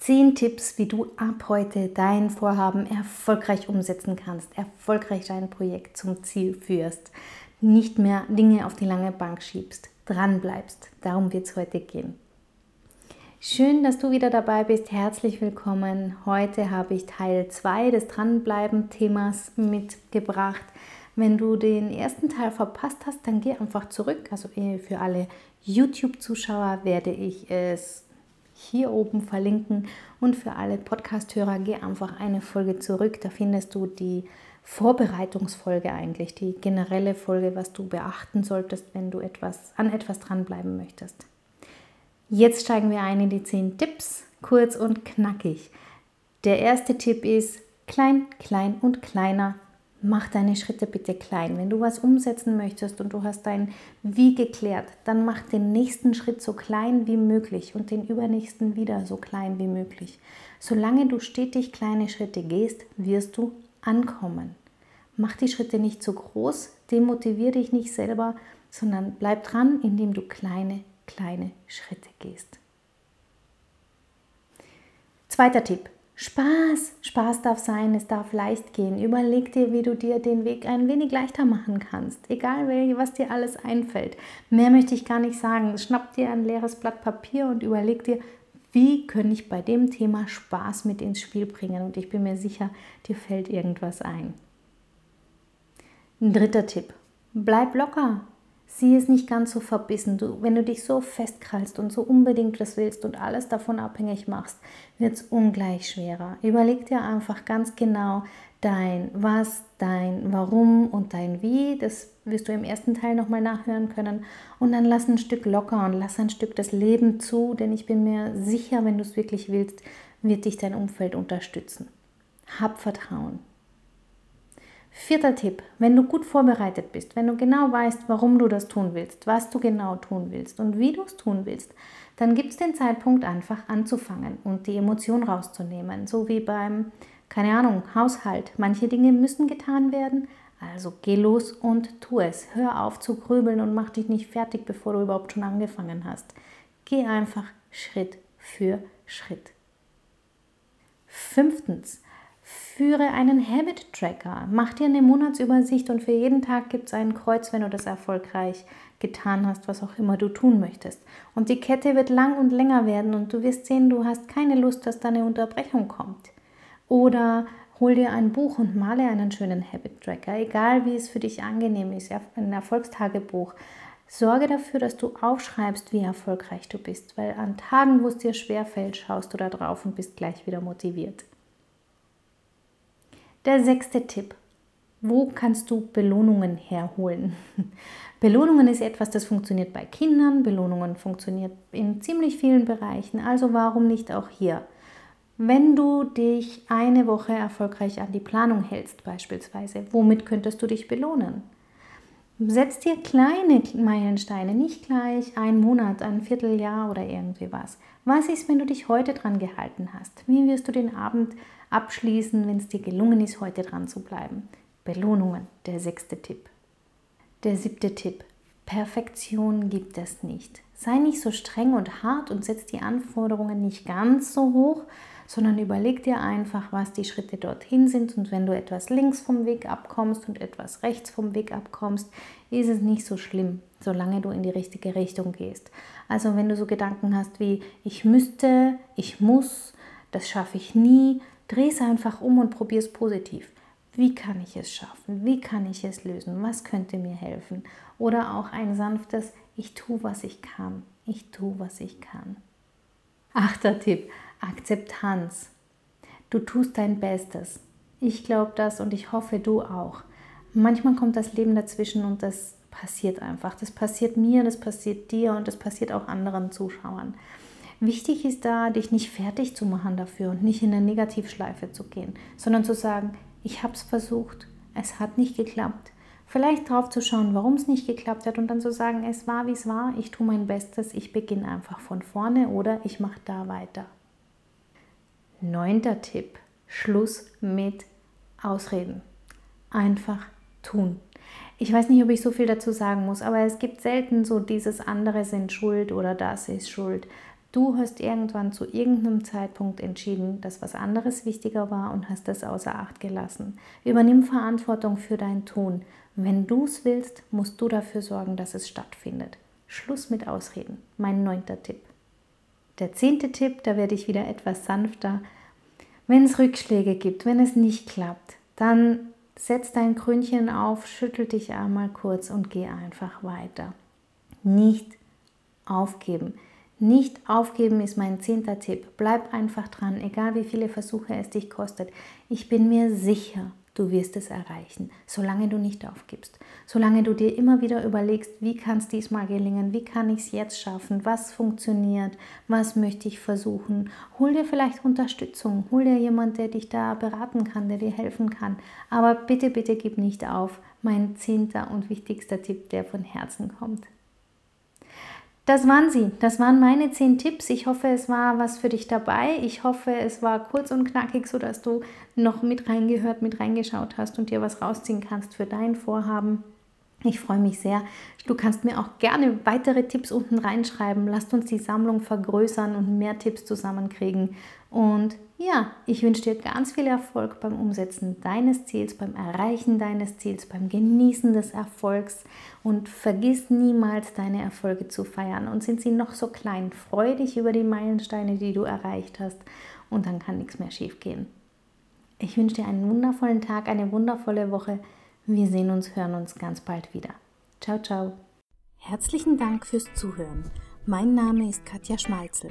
10 Tipps, wie du ab heute dein Vorhaben erfolgreich umsetzen kannst, erfolgreich dein Projekt zum Ziel führst, nicht mehr Dinge auf die lange Bank schiebst, dran bleibst. Darum wird es heute gehen. Schön, dass du wieder dabei bist. Herzlich willkommen. Heute habe ich Teil 2 des Dranbleiben-Themas mitgebracht. Wenn du den ersten Teil verpasst hast, dann geh einfach zurück. Also eh, für alle YouTube-Zuschauer werde ich es hier oben verlinken. Und für alle Podcast-Hörer, geh einfach eine Folge zurück. Da findest du die Vorbereitungsfolge eigentlich, die generelle Folge, was du beachten solltest, wenn du etwas, an etwas dranbleiben möchtest. Jetzt steigen wir ein in die 10 Tipps, kurz und knackig. Der erste Tipp ist klein, klein und kleiner mach deine Schritte bitte klein. Wenn du was umsetzen möchtest und du hast dein Wie geklärt, dann mach den nächsten Schritt so klein wie möglich und den übernächsten wieder so klein wie möglich. Solange du stetig kleine Schritte gehst, wirst du ankommen. Mach die Schritte nicht zu groß, demotiviere dich nicht selber, sondern bleib dran, indem du kleine, kleine Schritte gehst. Zweiter Tipp, Spaß, Spaß darf sein, es darf leicht gehen. Überleg dir, wie du dir den Weg ein wenig leichter machen kannst, egal was dir alles einfällt. Mehr möchte ich gar nicht sagen. Schnapp dir ein leeres Blatt Papier und überleg dir, wie kann ich bei dem Thema Spaß mit ins Spiel bringen. Und ich bin mir sicher, dir fällt irgendwas ein. Ein dritter Tipp. Bleib locker. Sieh es nicht ganz so verbissen. Du, wenn du dich so festkrallst und so unbedingt das willst und alles davon abhängig machst, wird es ungleich schwerer. Überleg dir einfach ganz genau dein Was, dein Warum und dein Wie. Das wirst du im ersten Teil nochmal nachhören können. Und dann lass ein Stück locker und lass ein Stück das Leben zu, denn ich bin mir sicher, wenn du es wirklich willst, wird dich dein Umfeld unterstützen. Hab Vertrauen. Vierter Tipp, wenn du gut vorbereitet bist, wenn du genau weißt, warum du das tun willst, was du genau tun willst und wie du es tun willst, dann gibt es den Zeitpunkt einfach anzufangen und die Emotion rauszunehmen. So wie beim, keine Ahnung, Haushalt. Manche Dinge müssen getan werden, also geh los und tu es. Hör auf zu grübeln und mach dich nicht fertig, bevor du überhaupt schon angefangen hast. Geh einfach Schritt für Schritt. Fünftens, Führe einen Habit Tracker. Mach dir eine Monatsübersicht und für jeden Tag gibt es ein Kreuz, wenn du das erfolgreich getan hast, was auch immer du tun möchtest. Und die Kette wird lang und länger werden und du wirst sehen, du hast keine Lust, dass da eine Unterbrechung kommt. Oder hol dir ein Buch und male einen schönen Habit Tracker, egal wie es für dich angenehm ist, ein Erfolgstagebuch. Sorge dafür, dass du aufschreibst, wie erfolgreich du bist, weil an Tagen, wo es dir schwerfällt, schaust du da drauf und bist gleich wieder motiviert. Der sechste Tipp. Wo kannst du Belohnungen herholen? Belohnungen ist etwas, das funktioniert bei Kindern, Belohnungen funktioniert in ziemlich vielen Bereichen, also warum nicht auch hier? Wenn du dich eine Woche erfolgreich an die Planung hältst beispielsweise, womit könntest du dich belohnen? Setz dir kleine Meilensteine, nicht gleich ein Monat, ein Vierteljahr oder irgendwie was. Was ist, wenn du dich heute dran gehalten hast? Wie wirst du den Abend abschließen, wenn es dir gelungen ist, heute dran zu bleiben? Belohnungen, der sechste Tipp. Der siebte Tipp. Perfektion gibt es nicht. Sei nicht so streng und hart und setz die Anforderungen nicht ganz so hoch, sondern überleg dir einfach, was die Schritte dorthin sind. Und wenn du etwas links vom Weg abkommst und etwas rechts vom Weg abkommst, ist es nicht so schlimm, solange du in die richtige Richtung gehst. Also wenn du so Gedanken hast wie ich müsste, ich muss, das schaffe ich nie, dreh es einfach um und probier es positiv. Wie kann ich es schaffen? Wie kann ich es lösen? Was könnte mir helfen? Oder auch ein sanftes Ich tue, was ich kann. Ich tue, was ich kann. Achter Tipp, Akzeptanz. Du tust dein Bestes. Ich glaube das und ich hoffe du auch. Manchmal kommt das Leben dazwischen und das passiert einfach. Das passiert mir, das passiert dir und das passiert auch anderen Zuschauern. Wichtig ist da, dich nicht fertig zu machen dafür und nicht in eine Negativschleife zu gehen, sondern zu sagen, ich habe es versucht, es hat nicht geklappt, Vielleicht drauf zu schauen, warum es nicht geklappt hat und dann zu sagen, es war wie es war, ich tue mein Bestes, ich beginne einfach von vorne oder ich mache da weiter. Neunter Tipp, Schluss mit Ausreden. Einfach tun. Ich weiß nicht, ob ich so viel dazu sagen muss, aber es gibt selten so dieses andere sind schuld oder das ist schuld. Du hast irgendwann zu irgendeinem Zeitpunkt entschieden, dass was anderes wichtiger war und hast das außer Acht gelassen. Übernimm Verantwortung für dein Tun. Wenn du es willst, musst du dafür sorgen, dass es stattfindet. Schluss mit Ausreden. Mein neunter Tipp. Der zehnte Tipp, da werde ich wieder etwas sanfter. Wenn es Rückschläge gibt, wenn es nicht klappt, dann setz dein Krönchen auf, schüttel dich einmal kurz und geh einfach weiter. Nicht aufgeben. Nicht aufgeben ist mein zehnter Tipp. Bleib einfach dran, egal wie viele Versuche es dich kostet. Ich bin mir sicher, du wirst es erreichen, solange du nicht aufgibst. Solange du dir immer wieder überlegst, wie kann es diesmal gelingen, wie kann ich es jetzt schaffen, was funktioniert, was möchte ich versuchen. Hol dir vielleicht Unterstützung, hol dir jemand, der dich da beraten kann, der dir helfen kann. Aber bitte, bitte gib nicht auf. Mein zehnter und wichtigster Tipp, der von Herzen kommt. Das waren sie. Das waren meine zehn Tipps. Ich hoffe, es war was für dich dabei. Ich hoffe, es war kurz und knackig, sodass du noch mit reingehört, mit reingeschaut hast und dir was rausziehen kannst für dein Vorhaben. Ich freue mich sehr. Du kannst mir auch gerne weitere Tipps unten reinschreiben. Lasst uns die Sammlung vergrößern und mehr Tipps zusammenkriegen. Und ja, ich wünsche dir ganz viel Erfolg beim Umsetzen deines Ziels, beim Erreichen deines Ziels, beim Genießen des Erfolgs. Und vergiss niemals deine Erfolge zu feiern. Und sind sie noch so klein, freu dich über die Meilensteine, die du erreicht hast. Und dann kann nichts mehr schief gehen. Ich wünsche dir einen wundervollen Tag, eine wundervolle Woche. Wir sehen uns, hören uns ganz bald wieder. Ciao, ciao. Herzlichen Dank fürs Zuhören. Mein Name ist Katja Schmalzel.